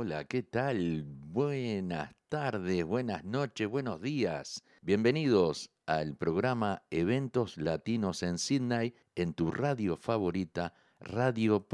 Hola, ¿qué tal? Buenas tardes, buenas noches, buenos días. Bienvenidos al programa Eventos Latinos en Sydney en tu radio favorita, Radio.Latino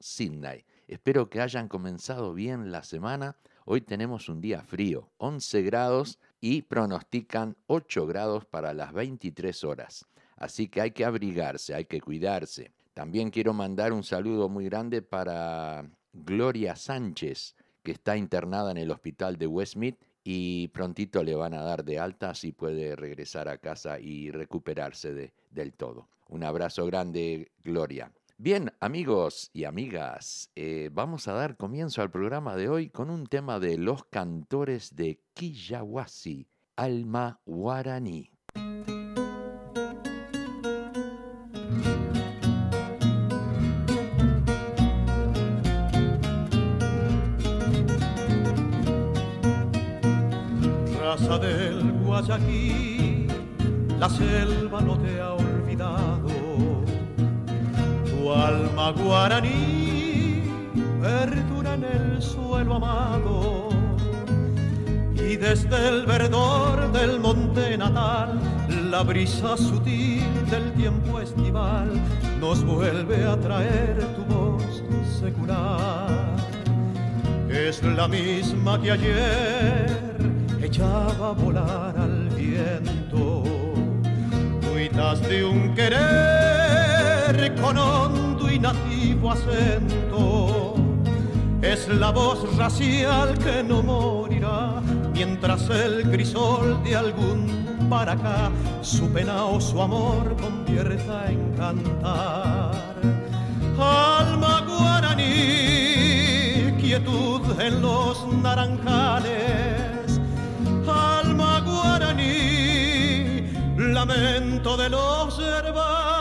Sydney. Espero que hayan comenzado bien la semana. Hoy tenemos un día frío, 11 grados y pronostican 8 grados para las 23 horas. Así que hay que abrigarse, hay que cuidarse. También quiero mandar un saludo muy grande para Gloria Sánchez, que está internada en el hospital de Westmead y prontito le van a dar de alta así puede regresar a casa y recuperarse de, del todo. Un abrazo grande, Gloria. Bien, amigos y amigas, eh, vamos a dar comienzo al programa de hoy con un tema de los cantores de Quillawasi, Alma Guaraní. Raza del Guayaquil, la selva no te ha olvidado. Alma guaraní perdura en el suelo amado. Y desde el verdor del monte natal la brisa sutil del tiempo estival nos vuelve a traer tu voz secular. Es la misma que ayer echaba a volar al viento cuitas de un querer con y nativo acento. Es la voz racial que no morirá mientras el crisol de algún para su pena o su amor convierta en cantar. Alma guaraní, quietud en los naranjales. De los herbales.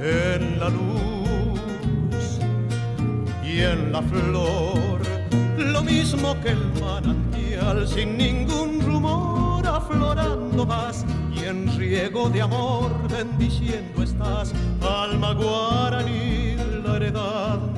En la luz y en la flor, lo mismo que el manantial sin ningún rumor aflorando vas y en riego de amor bendiciendo estás, alma guaraní, la heredad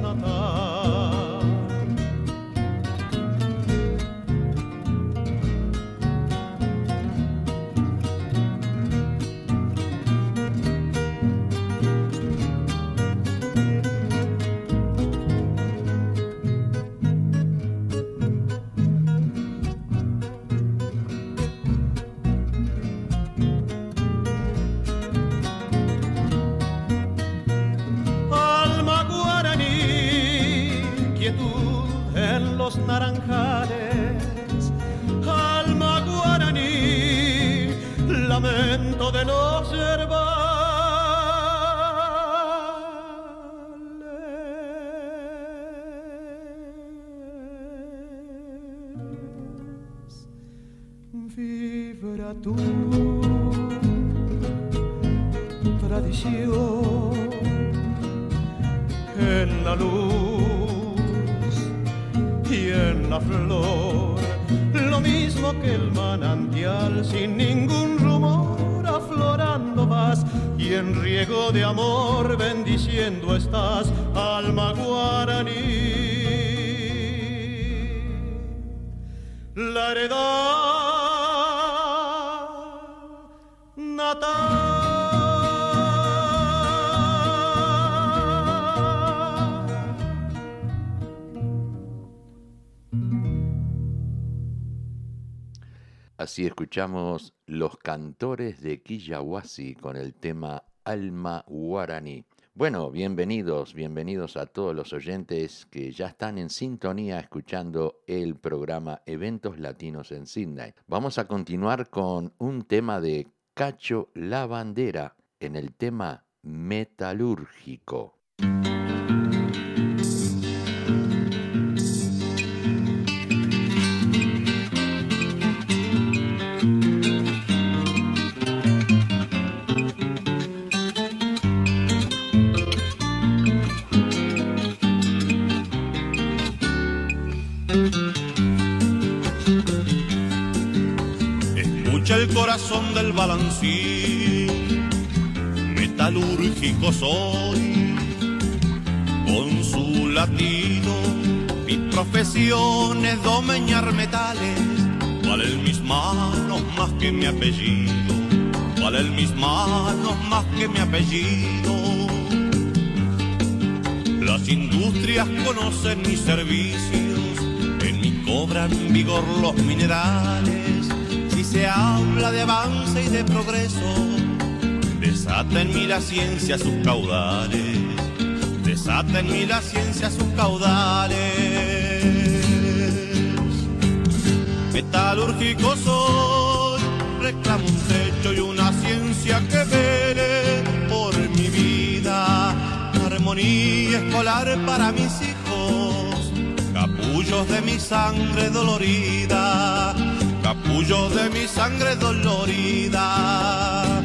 escuchamos Los Cantores de Quillawasi con el tema Alma Guaraní. Bueno, bienvenidos, bienvenidos a todos los oyentes que ya están en sintonía escuchando el programa Eventos Latinos en Sydney. Vamos a continuar con un tema de Cacho La Bandera en el tema metalúrgico. Corazón del balancín, metalúrgico soy, con su latido, mi profesión es domeñar metales, valen mis manos más que mi apellido, valen mis manos más que mi apellido. Las industrias conocen mis servicios, en mí cobran vigor los minerales. Se habla de avance y de progreso, desata en mí la ciencia sus caudales, desata en mí la ciencia sus caudales. Metalúrgico soy, reclamo un techo y una ciencia que vele por mi vida. Armonía escolar para mis hijos, capullos de mi sangre dolorida, capullos de mi sangre dolorida.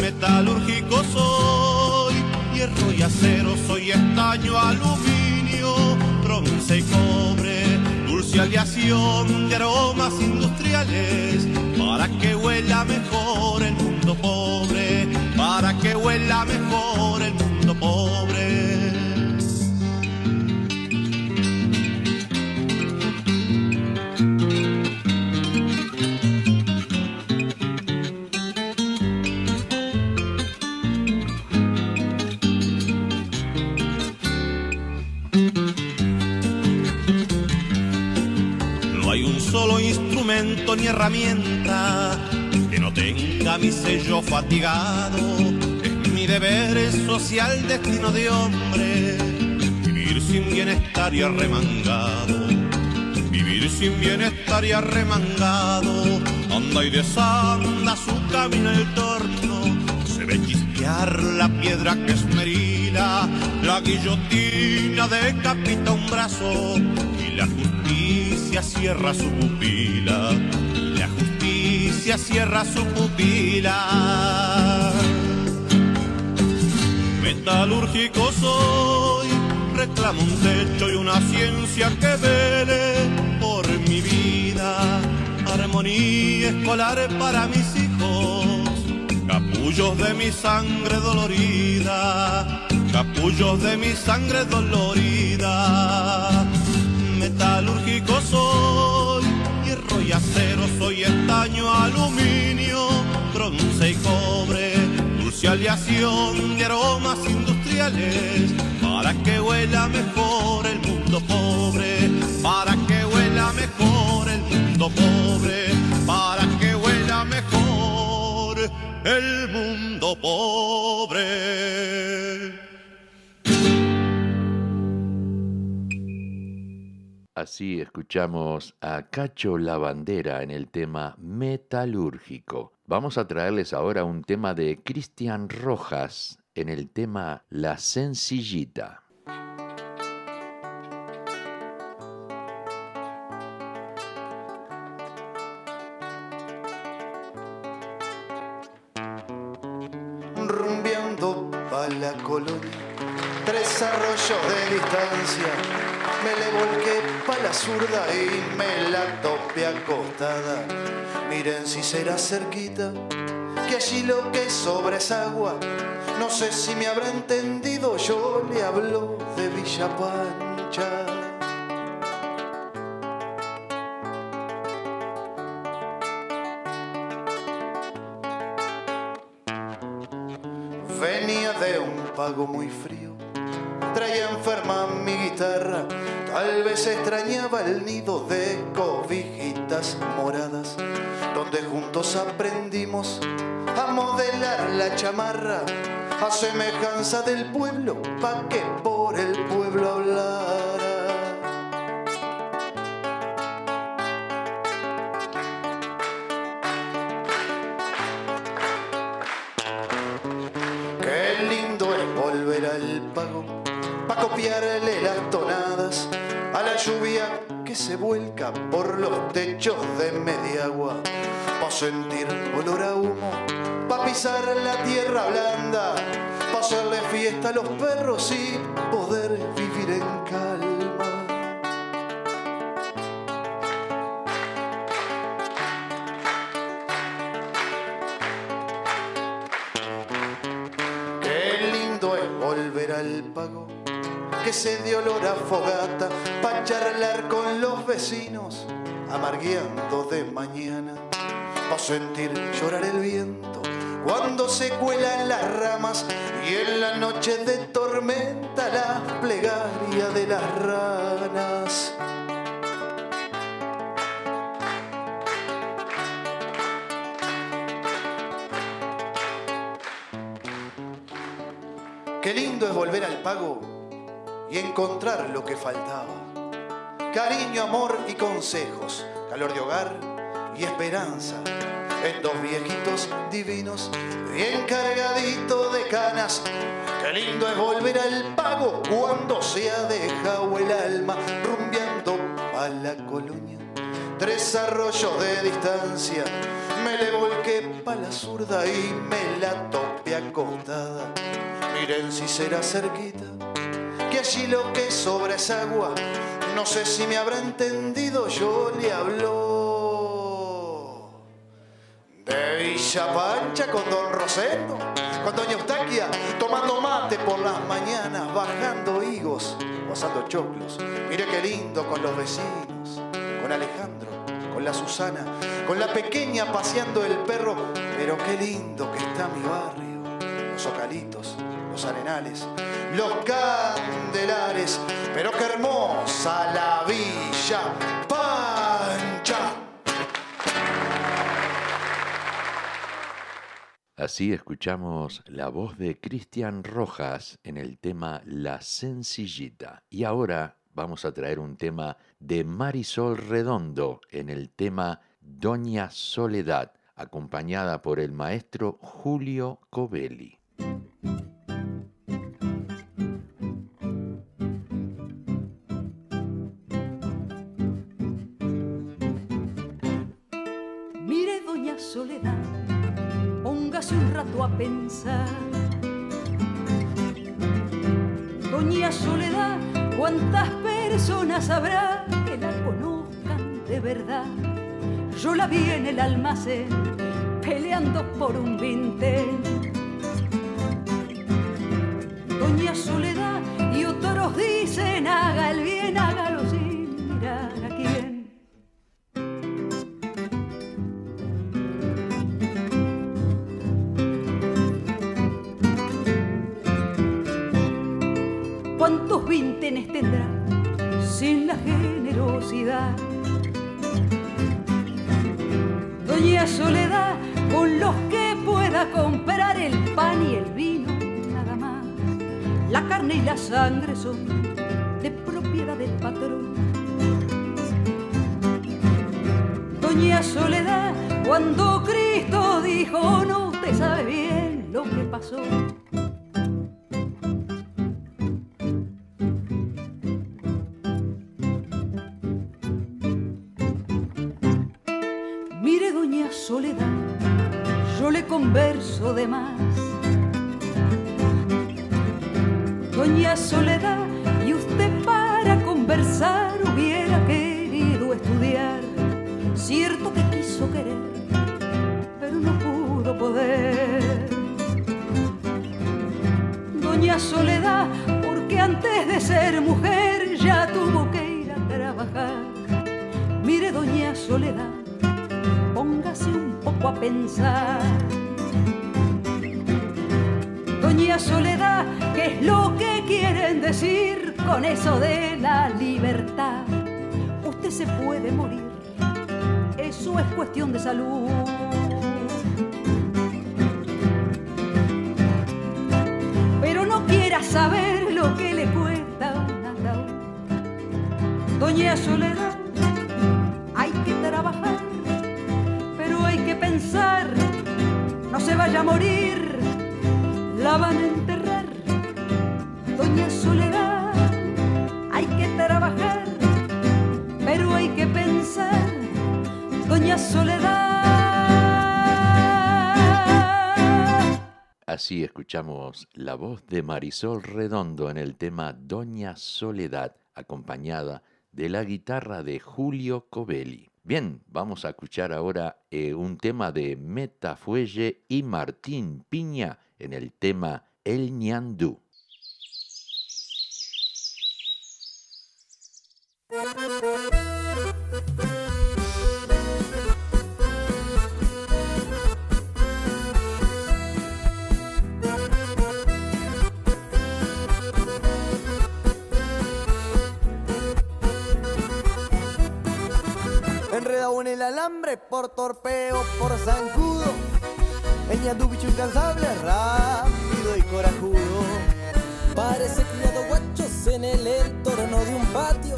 Metalúrgico soy, hierro y acero, soy estaño, aluminio, bronce y cobre, dulce aleación de aromas industriales, para que huela mejor el mundo pobre, para que huela mejor el mundo herramienta que no tenga mi sello fatigado. Es mi deber social, destino de hombre, vivir sin bienestar y arremangado. Vivir sin bienestar y arremangado. Anda y desanda su camino el torno. Se ve chispear la piedra que esmerila. La guillotina decapita un brazo. Y la justicia cierra su pupila. Cierra su pupila. Metalúrgico soy, reclamo un techo y una ciencia que vele por mi vida. Armonía escolar para mis hijos, capullos de mi sangre dolorida, capullos de mi sangre dolorida. Metalúrgico soy, hierro y acero, soy estaño, aluminio, bronce y cobre, dulce aleación de aromas industriales, para que huela mejor el mundo pobre, para que huela mejor el mundo pobre, para que huela mejor el mundo pobre. Así escuchamos a Cacho La Bandera en el tema metalúrgico. Vamos a traerles ahora un tema de Cristian Rojas en el tema La Sencillita. rumbeando pa' la colonia, tres arroyos de distancia, zurda y me la topé acostada. Miren si será cerquita, que allí lo que sobra es agua. No sé si me habrá entendido, yo le hablo de Villa Pancha. Venía de un pago muy frío, traía enferma mi guitarra, tal vez extrañaba el nido de cobijitas moradas, donde juntos aprendimos a modelar la chamarra, a semejanza del pueblo, pa' que por el pueblo hablara. techos de media agua, pa' sentir olor a humo, pa' pisar la tierra blanda, pa' hacerle fiesta a los perros y poder vivir en calma. Qué lindo es volver al pago que se dio olor a fogata, pa' charlar con los vecinos amargueando de mañana, pa' sentir llorar el viento cuando se cuelan las ramas y en la noche de tormenta la plegaria de las ranas. Qué lindo es volver al pago y encontrar lo que faltaba. Cariño, amor y consejos, calor de hogar y esperanza. En dos viejitos divinos, bien cargadito de canas. Qué lindo es volver al pago cuando se ha dejado el alma rumbeando a la colonia. Tres arroyos de distancia, me le volqué pa' la zurda y me la topé acostada. Miren si será cerquita, que allí lo que sobra es agua. No sé si me habrá entendido, yo le hablo de Villa Pancha con Don Rosendo, con Doña Eustaquia, tomando mate por las mañanas, bajando higos, pasando choclos. Mire qué lindo con los vecinos, con Alejandro, con la Susana, con la pequeña paseando el perro, pero qué lindo que está mi barrio, los ocalitos, los arenales, los candelares, pero qué hermosa la Villa Pancha. Así escuchamos la voz de Cristian Rojas en el tema La Sencillita. Y ahora vamos a traer un tema de Marisol Redondo en el tema Doña Soledad, acompañada por el maestro Julio Covelli. Habrá que la conozcan de verdad? Yo la vi en el almacén peleando por un vintén. Doña Soledad y otros dicen haga el bien, de propiedad del patrón. Doña Soledad, cuando Cristo dijo, no te sabe bien lo que pasó. Mire, doña Soledad, yo le converso de más. Ser mujer ya tuvo que ir a trabajar. Mire, doña Soledad, póngase un poco a pensar. Doña Soledad, ¿qué es lo que quieren decir con eso de la libertad? Usted se puede morir, eso es cuestión de salud. Pero no quiera saber lo que le cuesta. Doña Soledad, hay que trabajar, pero hay que pensar, no se vaya a morir, la van a enterrar. Doña Soledad, hay que trabajar, pero hay que pensar, Doña Soledad. Así escuchamos la voz de Marisol Redondo en el tema Doña Soledad, acompañada de de la guitarra de Julio Covelli. Bien, vamos a escuchar ahora eh, un tema de Metafuelle y Martín Piña en el tema El Ñandú. Enredado en el alambre por torpeo, por zancudo. tu bicho incansable, rápido y corajudo. Parece criado guachos en el entorno de un patio.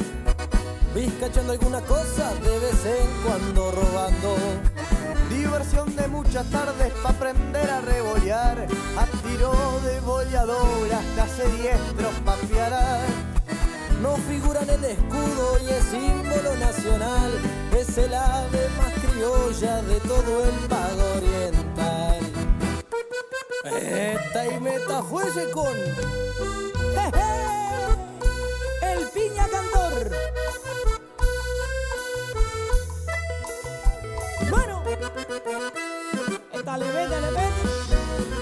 Vizcachando alguna cosa de vez en cuando robando. Diversión de muchas tardes para aprender a rebollar. A tiro de bolladora hasta diestros pa' piarar no figura en el escudo y es símbolo nacional. Es el ave más criolla de todo el pago oriental. Esta y meta fuese con el piña cantor. Bueno, esta le vete, le vete.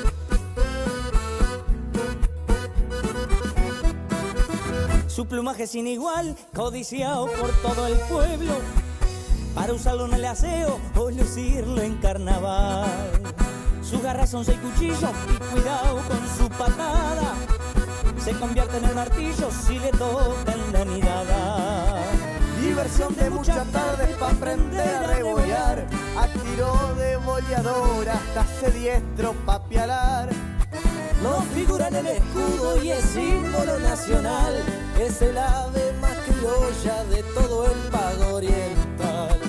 Su plumaje sin igual, codiciado por todo el pueblo, para usarlo en el aseo o lucirlo en carnaval. Su garra son seis cuchillos y cuidado con su patada, se convierte en el martillo si le tocan la mirada. Diversión de muchas tardes para aprender a rebollar, a tiro de bolladora hasta sediestro pa' pialar no figura en el escudo y es símbolo nacional. Es el ave más criolla de todo el pago oriental.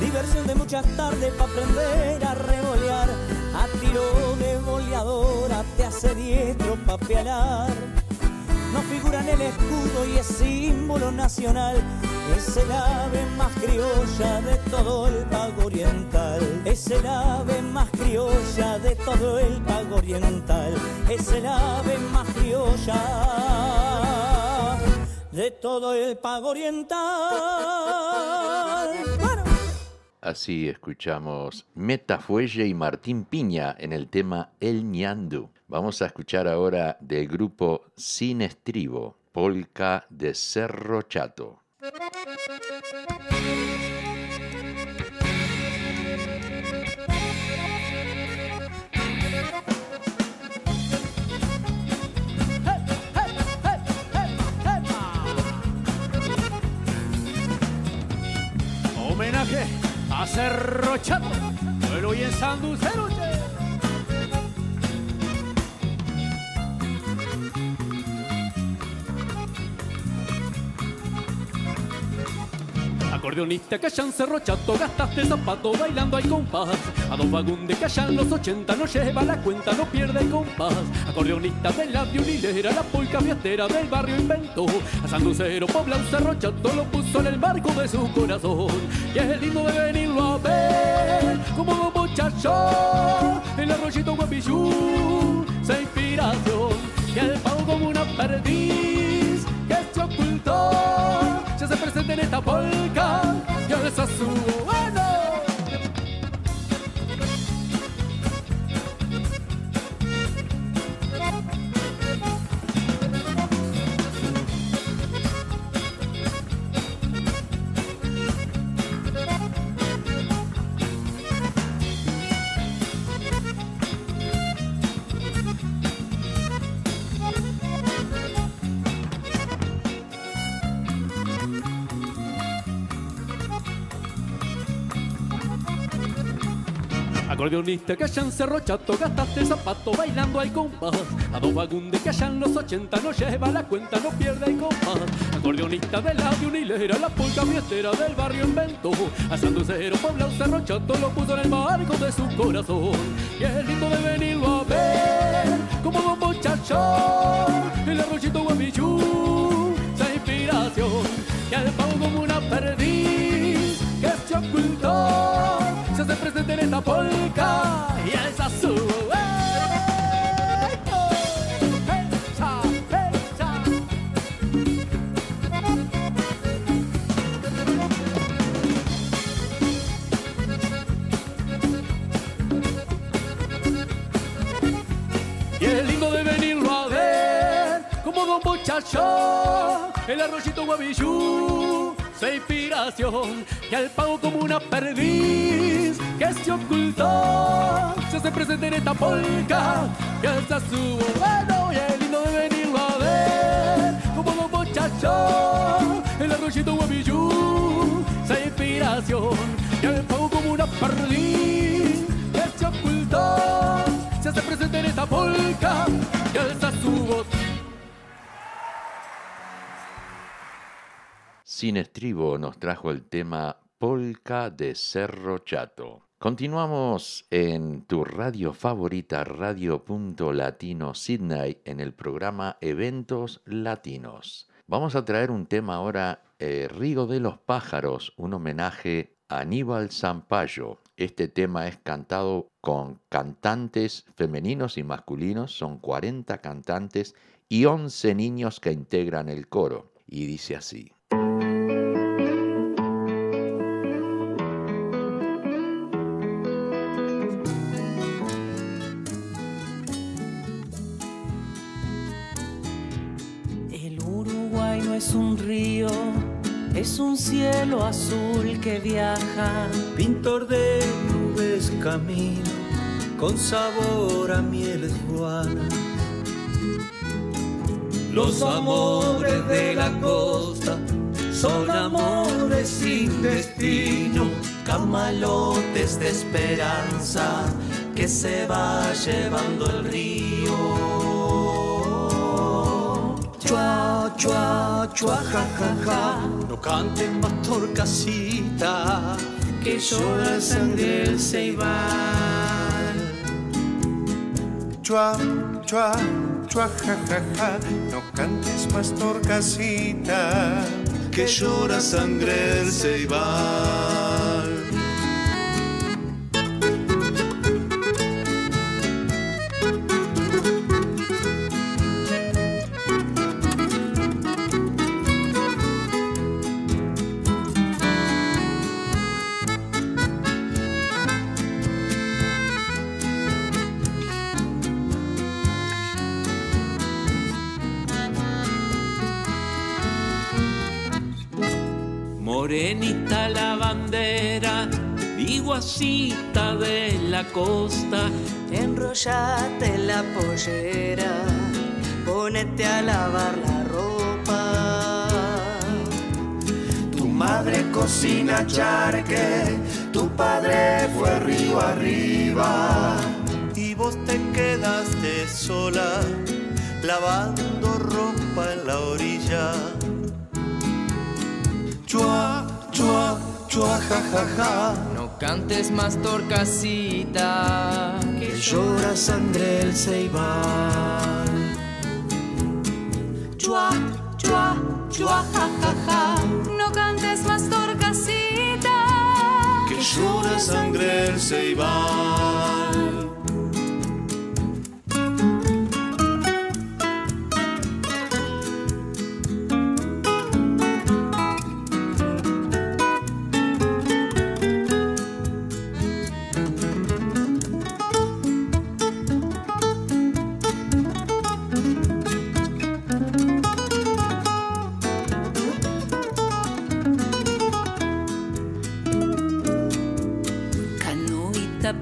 Diversión de muchas tardes para aprender a revolear de boleadora hace diestro papealar. No figura en el escudo y es símbolo nacional. Es el ave más criolla de todo el pago oriental. Es el ave más criolla de todo el pago oriental. Es el ave más criolla de todo el pago oriental. Así escuchamos Metafuelle y Martín Piña en el tema El ñandu. Vamos a escuchar ahora del grupo Sin Estribo, Polka de Cerro Chato. Cerro Chato, pero hoy en Sanducero, Acordeonista que en Cerro Chato, gastaste zapato bailando al compás. A dos vagón de que los 80 no lleva la cuenta, no pierde el compás. Acordeonista de la unilera, la polca fiestera del barrio inventó. A Sanducero, Pobla, un Cerro Chato lo puso en el barco de su corazón. Y es lindo de venirlo a ver, como un muchacho, el arroyito guapillú, se inspiración. Y el pavo como una perdiz que se ocultó se hace presente en esta polca y alza su Acordeonista que allá en Cerro Chato gastaste zapato bailando al compás. A dos vagundes que allá en los 80 no lleva la cuenta, no pierde el compás. Acordeonista de la unilera, la polca fiestera del barrio inventó. A Sanducero, Puebla, Cerro Chato lo puso en el marco de su corazón. Y es lindo de venirlo a ver como dos muchacho, el arrochito guamichú, esa inspiración. Y al pavo como una perdiz que se ocultó polka jest azul. muchacho, el arroyito guabichú, se inspiración, y al pavo como una perdiz, que se ocultó, se hace presente en esta polca, que alza su bueno y es lindo de venirlo a ver, como un muchacho, el arroyito guavillú, su inspiración, y al pago como una perdiz que se ocultó, se hace presente en esta polca, que alza su voz. Sin estribo nos trajo el tema Polka de Cerro Chato. Continuamos en tu radio favorita, Radio Punto Latino Sydney, en el programa Eventos Latinos. Vamos a traer un tema ahora, eh, Rigo de los Pájaros, un homenaje a Aníbal Zampayo. Este tema es cantado con cantantes femeninos y masculinos, son 40 cantantes y 11 niños que integran el coro. Y dice así. Azul que viaja. Pintor de nubes camino, con sabor a mieles ruanas. Los amores de la costa son amores sin destino, camalotes de esperanza que se va llevando el río. Chua, chua, chua, ja, ja, ja. No cantes más torcasita, que llora sangre el ceibal. Chua, chua, chua, ja, ja, ja. No cantes más torcasita. que llora sangre el ceibal. De la costa, Enrollate la pollera, ponete a lavar la ropa. Tu madre cocina charque, tu padre fue río arriba. y vos te quedaste sola, lavando ropa en la orilla. Chua, chua, chua, ja, ja, ja. No cantes más torcasita, Que llora sangre el ceibal. Chua, chua, chua, ja, ja, ja. No cantes más torcasita. Que llora sangre el ceibal.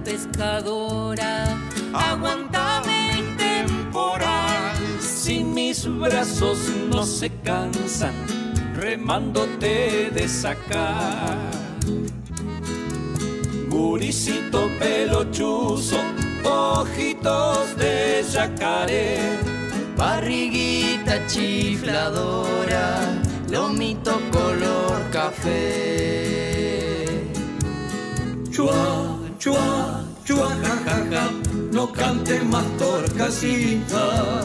Pescadora, aguantame el temporal. Si mis brazos no se cansan, remándote de sacar. Guricito pelochuzo, ojitos de yacaré. barriguita chifladora, lomito color café. Chua, chua, chua, ja, ja, ja. No cante más torcasita.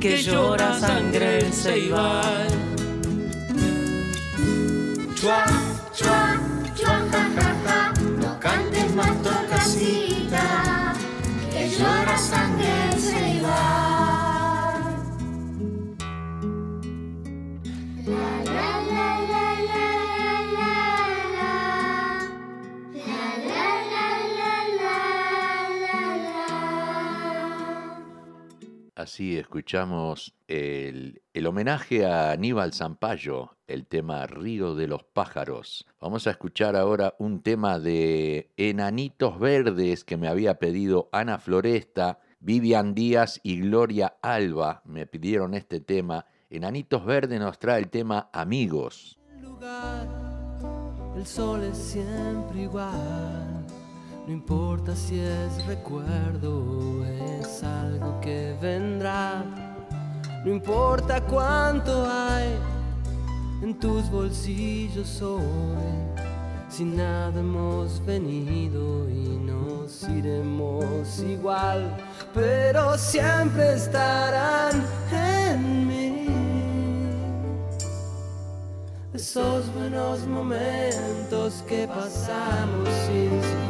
Que llora sangre el ceibal. Chua, Chua, chua, ja, ja, ja, no cantes más torcasita, que llora sangre el ceibal. Escuchamos el, el homenaje a Aníbal Zampayo, el tema Río de los Pájaros. Vamos a escuchar ahora un tema de Enanitos Verdes que me había pedido Ana Floresta, Vivian Díaz y Gloria Alba. Me pidieron este tema. Enanitos Verdes nos trae el tema Amigos. El sol es siempre igual, no importa si es recuerdo algo que vendrá, no importa cuánto hay en tus bolsillos hoy, si nada hemos venido y nos iremos igual, pero siempre estarán en mí esos buenos momentos que pasamos sin.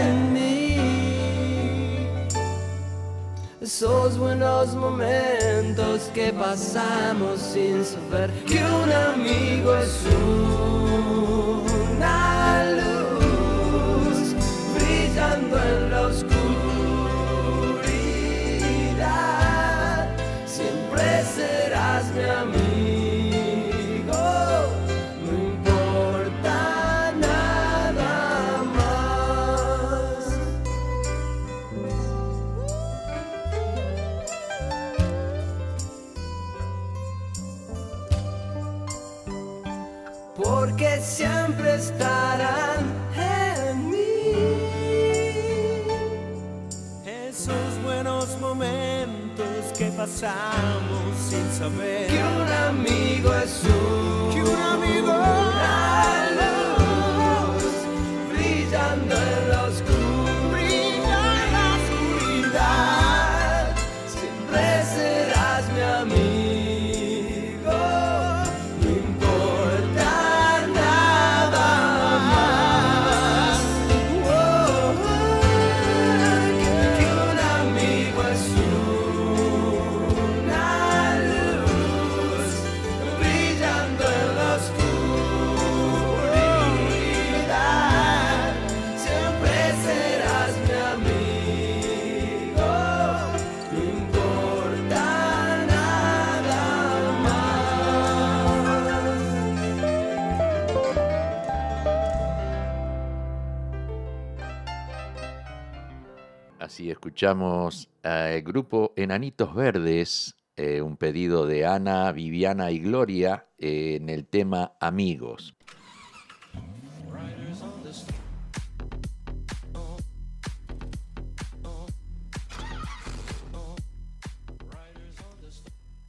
Esos buenos momentos que pasamos sin saber que un amigo es una escuchamos al grupo Enanitos Verdes, eh, un pedido de Ana, Viviana y Gloria eh, en el tema Amigos.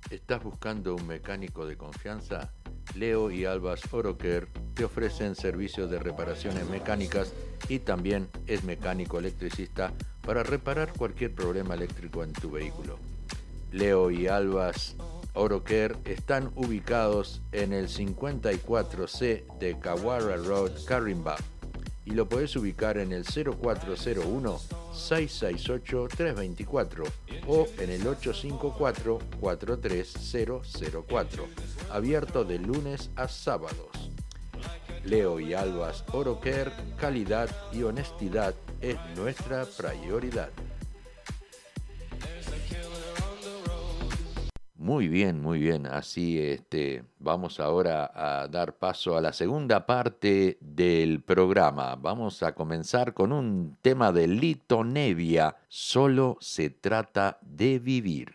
¿Estás buscando un mecánico de confianza? Leo y Albas Oroker te ofrecen servicios de reparaciones mecánicas y también es mecánico electricista para reparar cualquier problema eléctrico en tu vehículo. Leo y Albas Oroker están ubicados en el 54C de Kawara Road, Carimba y lo puedes ubicar en el 0401-668-324 o en el 854-43004, abierto de lunes a sábados. Leo y Albas Oroker, calidad y honestidad es nuestra prioridad. Muy bien, muy bien. Así este, vamos ahora a dar paso a la segunda parte del programa. Vamos a comenzar con un tema de Lito Nevia. Solo se trata de vivir.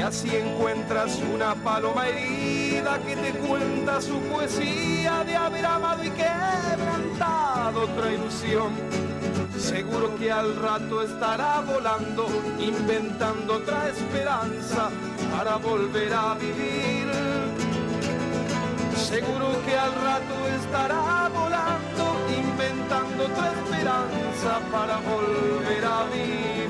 Y así encuentras una paloma herida que te cuenta su poesía de haber amado y quebrantado otra ilusión. Seguro que al rato estará volando, inventando otra esperanza para volver a vivir. Seguro que al rato estará volando, inventando otra esperanza para volver a vivir.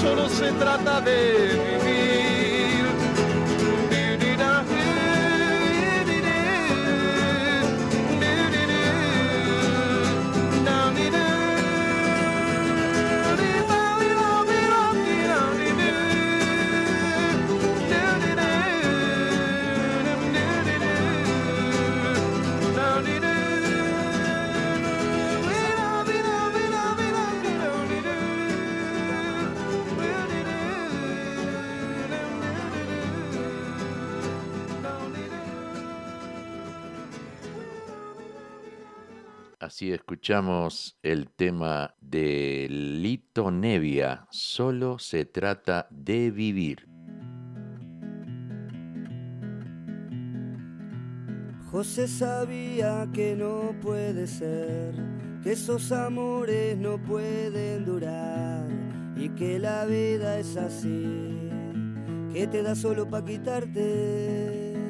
solo se trata de vivir. Así escuchamos el tema de Lito Nevia, solo se trata de vivir. José sabía que no puede ser, que esos amores no pueden durar y que la vida es así, que te da solo para quitarte.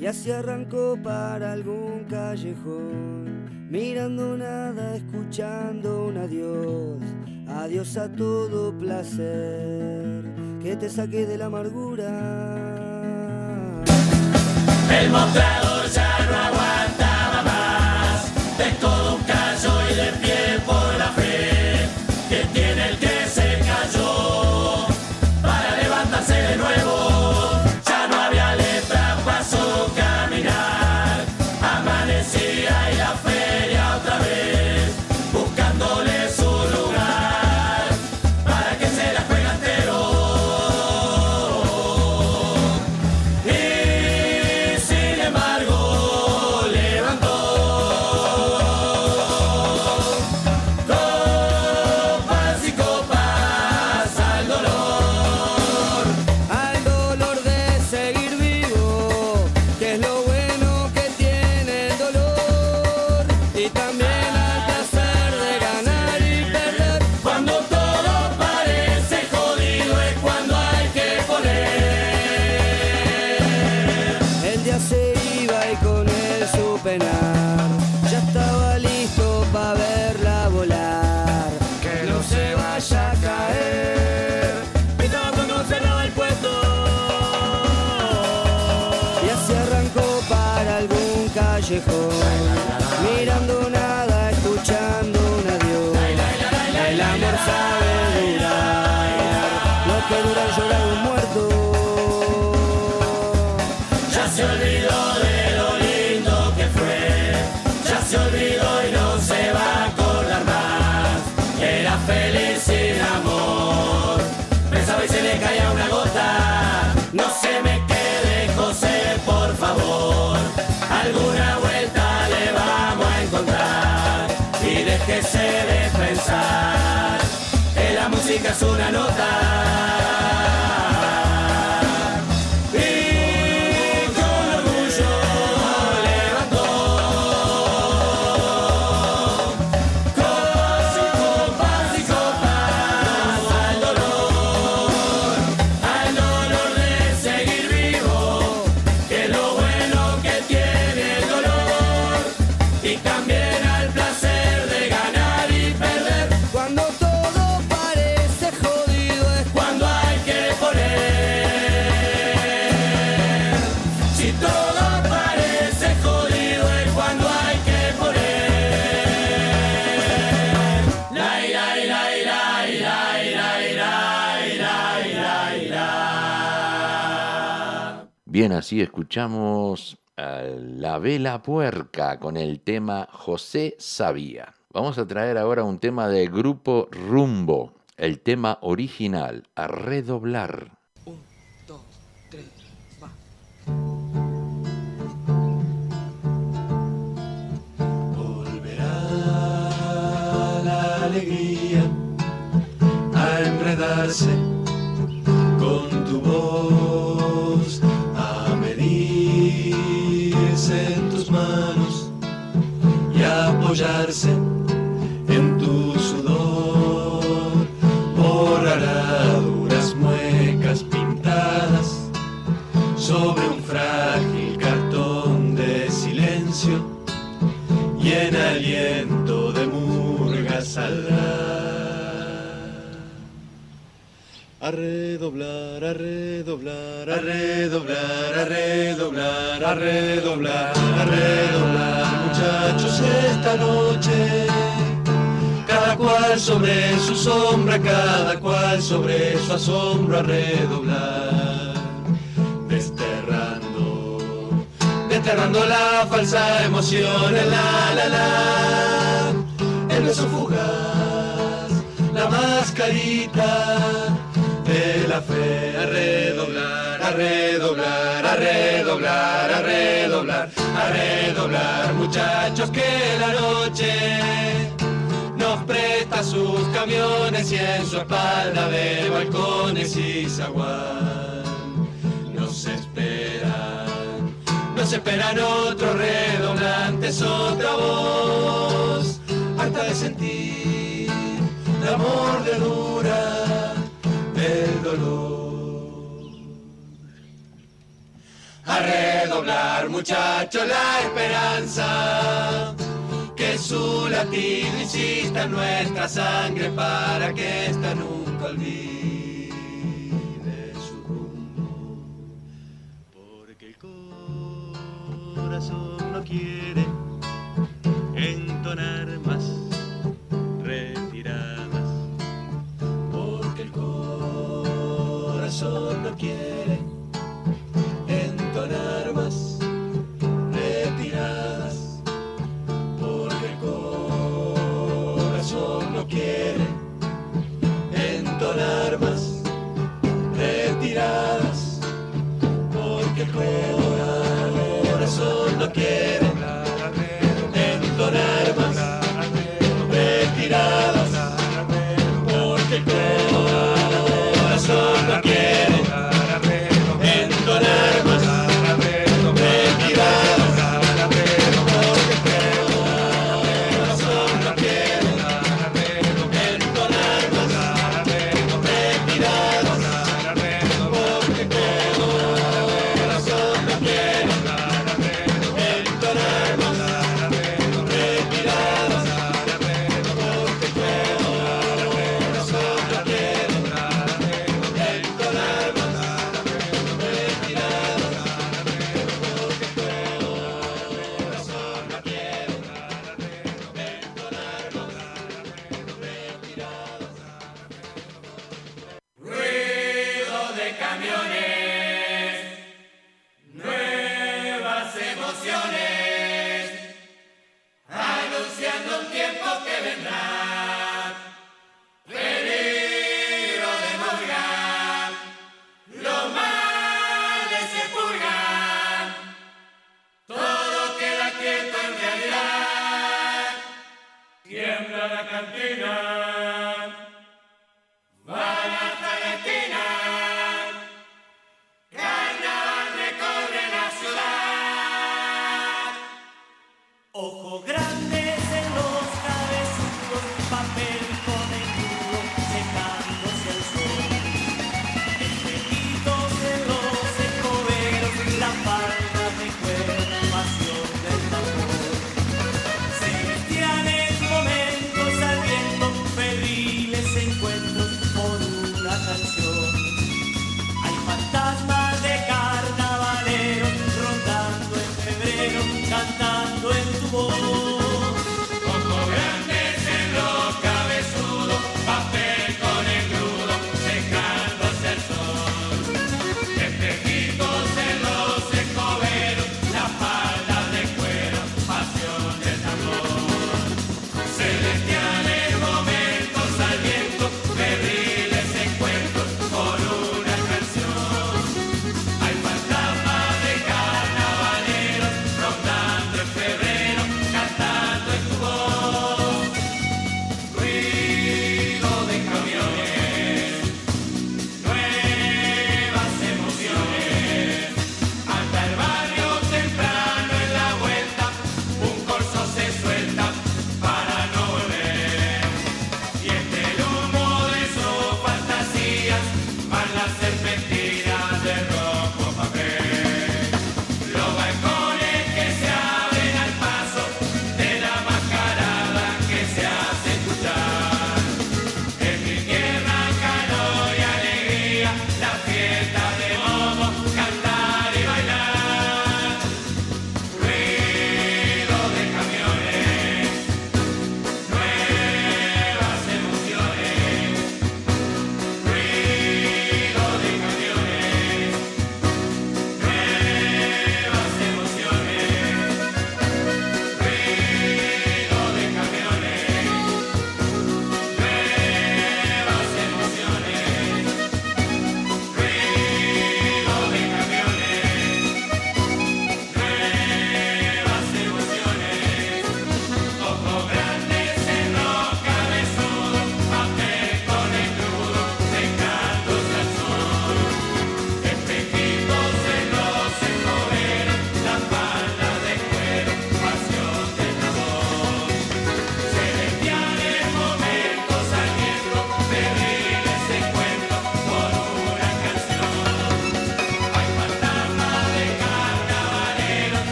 Y así arrancó para algún callejón, mirando nada, escuchando un adiós, adiós a todo placer, que te saque de la amargura. El mostrador déjese de pensar, que la música es una nota. Bien, así escuchamos a La Vela Puerca con el tema José Sabía. Vamos a traer ahora un tema del grupo Rumbo, el tema original, a redoblar. Volverá la alegría a enredarse con tu voz, en tu sudor. Borrará duras muecas pintadas sobre un frágil cartón de silencio y en aliento de murga saldrá. A redoblar, a redoblar, a redoblar, a redoblar, a redoblar, a redoblar, muchachos, esta noche. Cada cual sobre su sombra, cada cual sobre su asombro, a redoblar, desterrando desterrando la falsa emoción, la la la, el beso fugaz, la mascarita la fe, a redoblar, a redoblar, a redoblar, a redoblar, a redoblar, muchachos que la noche nos presta sus camiones y en su espalda de balcones y zaguán nos esperan, nos esperan otros redoblantes, otra voz, harta de sentir la mordedura del dolor. A redoblar, muchachos, la esperanza, que su latido insista en nuestra sangre para que esta nunca olvide su rumbo. Porque el corazón no quiere entonar más corazón no quiere entonar más retiradas. Porque el corazón no quiere entonar más retiradas. Porque el corazón no quiere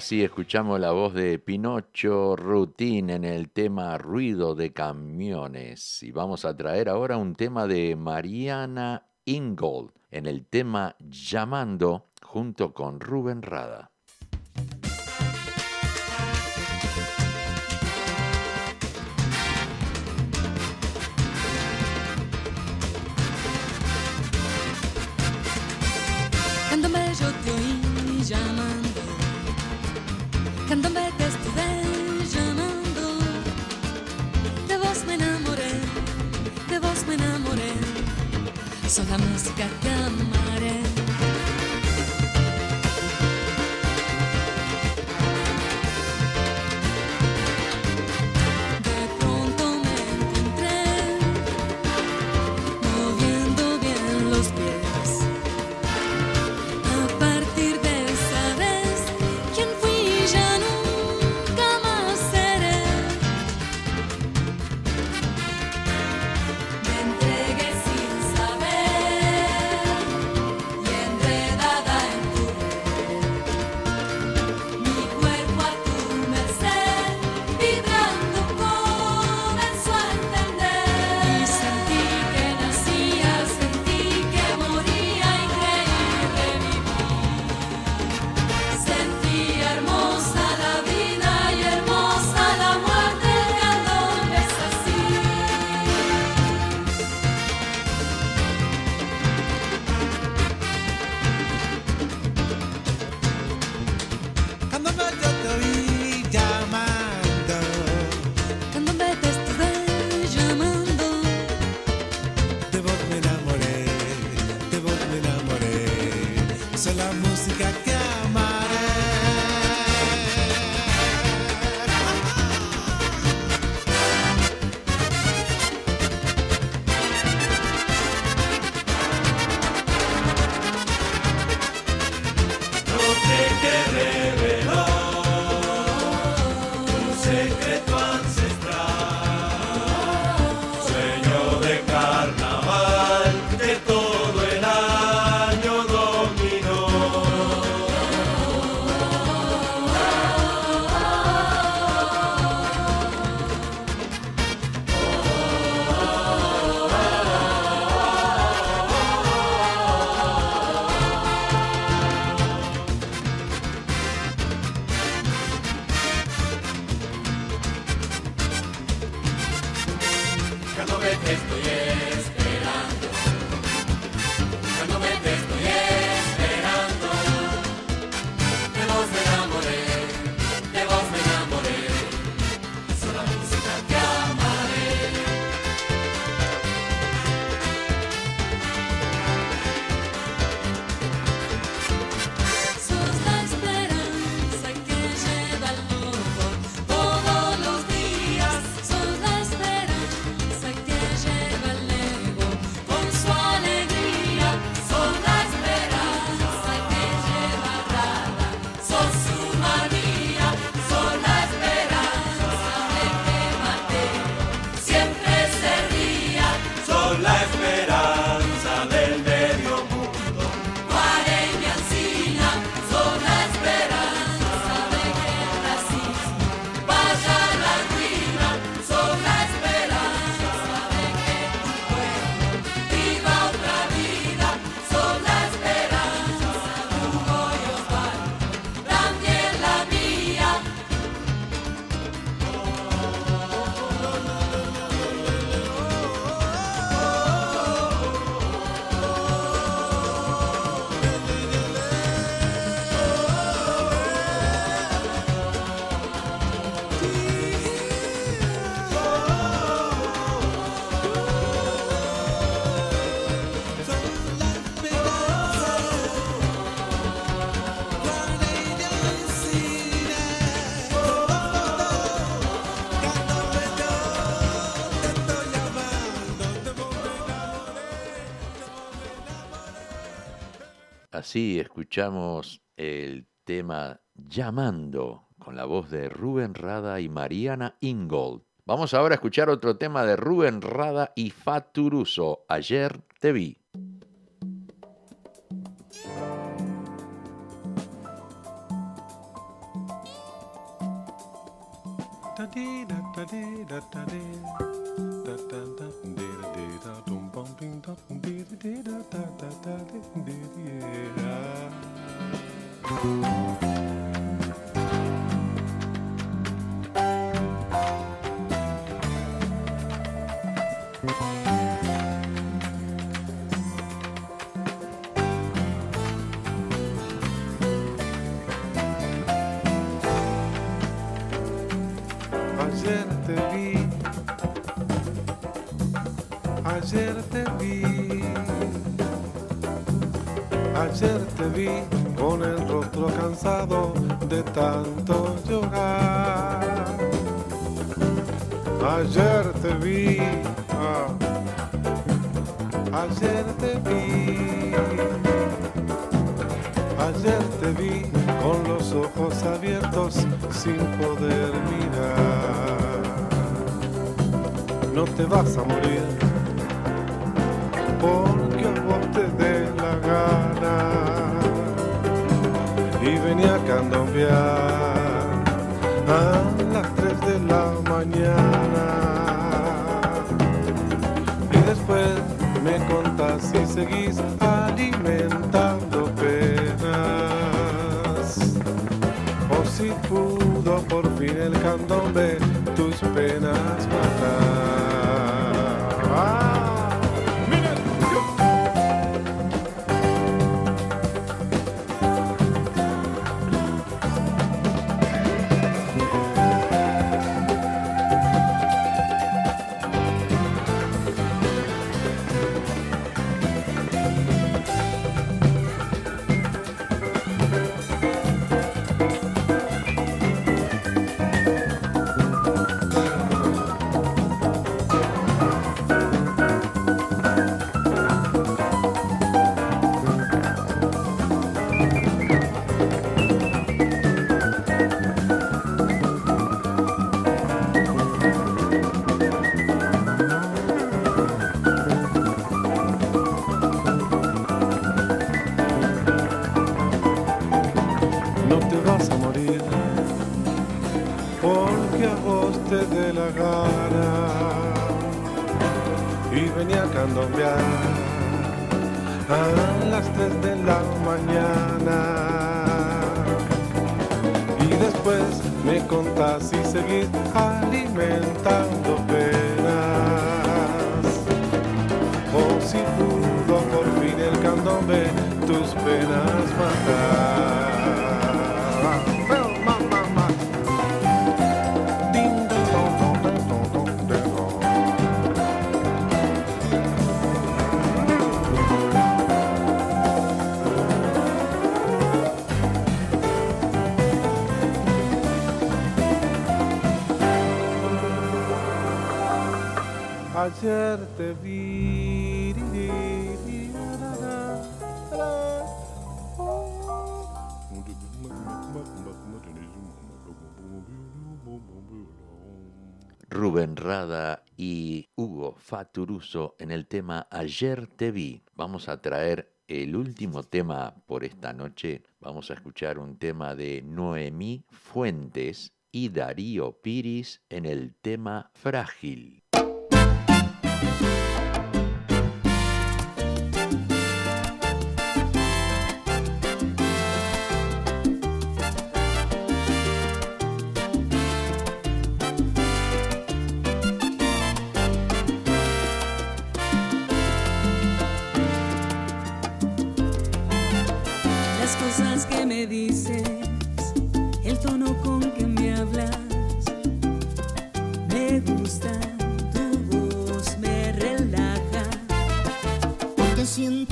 Así escuchamos la voz de Pinocho Rutín en el tema Ruido de Camiones. Y vamos a traer ahora un tema de Mariana Ingold en el tema Llamando junto con Rubén Rada. Quand de me desnudé, llamando, de vos me enamoré, de vos me enamoré. Soy la música que ama. así escuchamos el tema Llamando con la voz de Rubén Rada y Mariana Ingold. Vamos ahora a escuchar otro tema de Rubén Rada y Faturuso, Ayer te vi. I said vi. Ayer te vi, ayer te vi, con el rostro cansado de tanto llorar. Ayer te vi, ah, ayer te vi, ayer te vi con los ojos abiertos sin poder mirar. No te vas a morir porque a vos te dé la gana. Y venía a candombear a las 3 de la mañana. Y después me contás si seguís alimentando penas. O si pudo por fin el candombe si seguís alimentando penas o si pudo por fin el candombe tus penas matar. Ayer te. Rubén Rada y Hugo Faturuso en el tema Ayer te vi. Vamos a traer el último tema por esta noche. Vamos a escuchar un tema de Noemí Fuentes y Darío Piris en el tema Frágil. Porque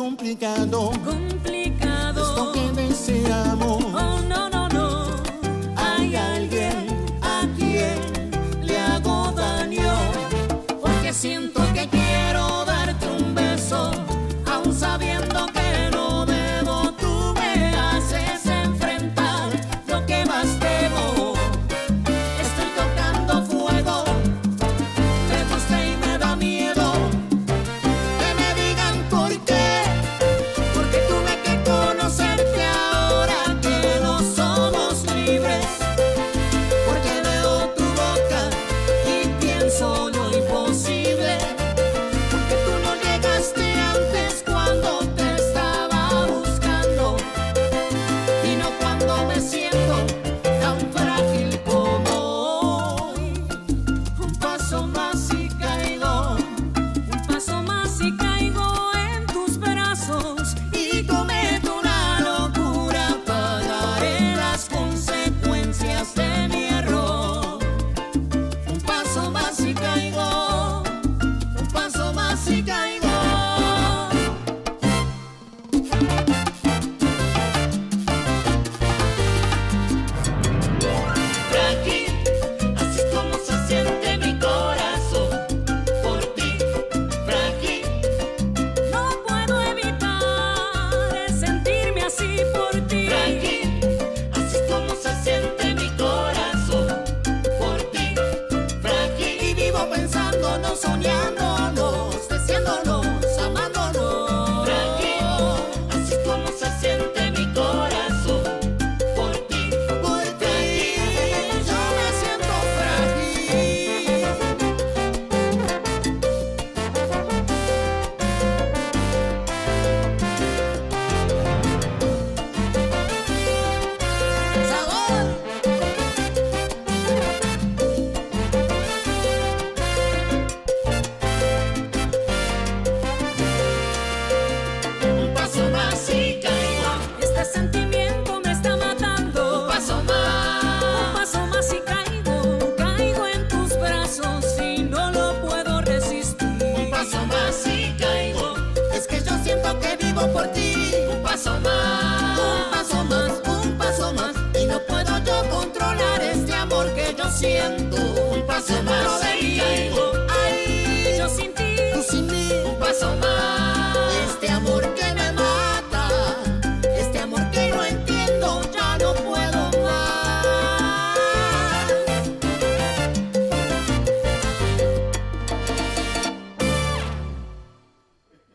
complicado.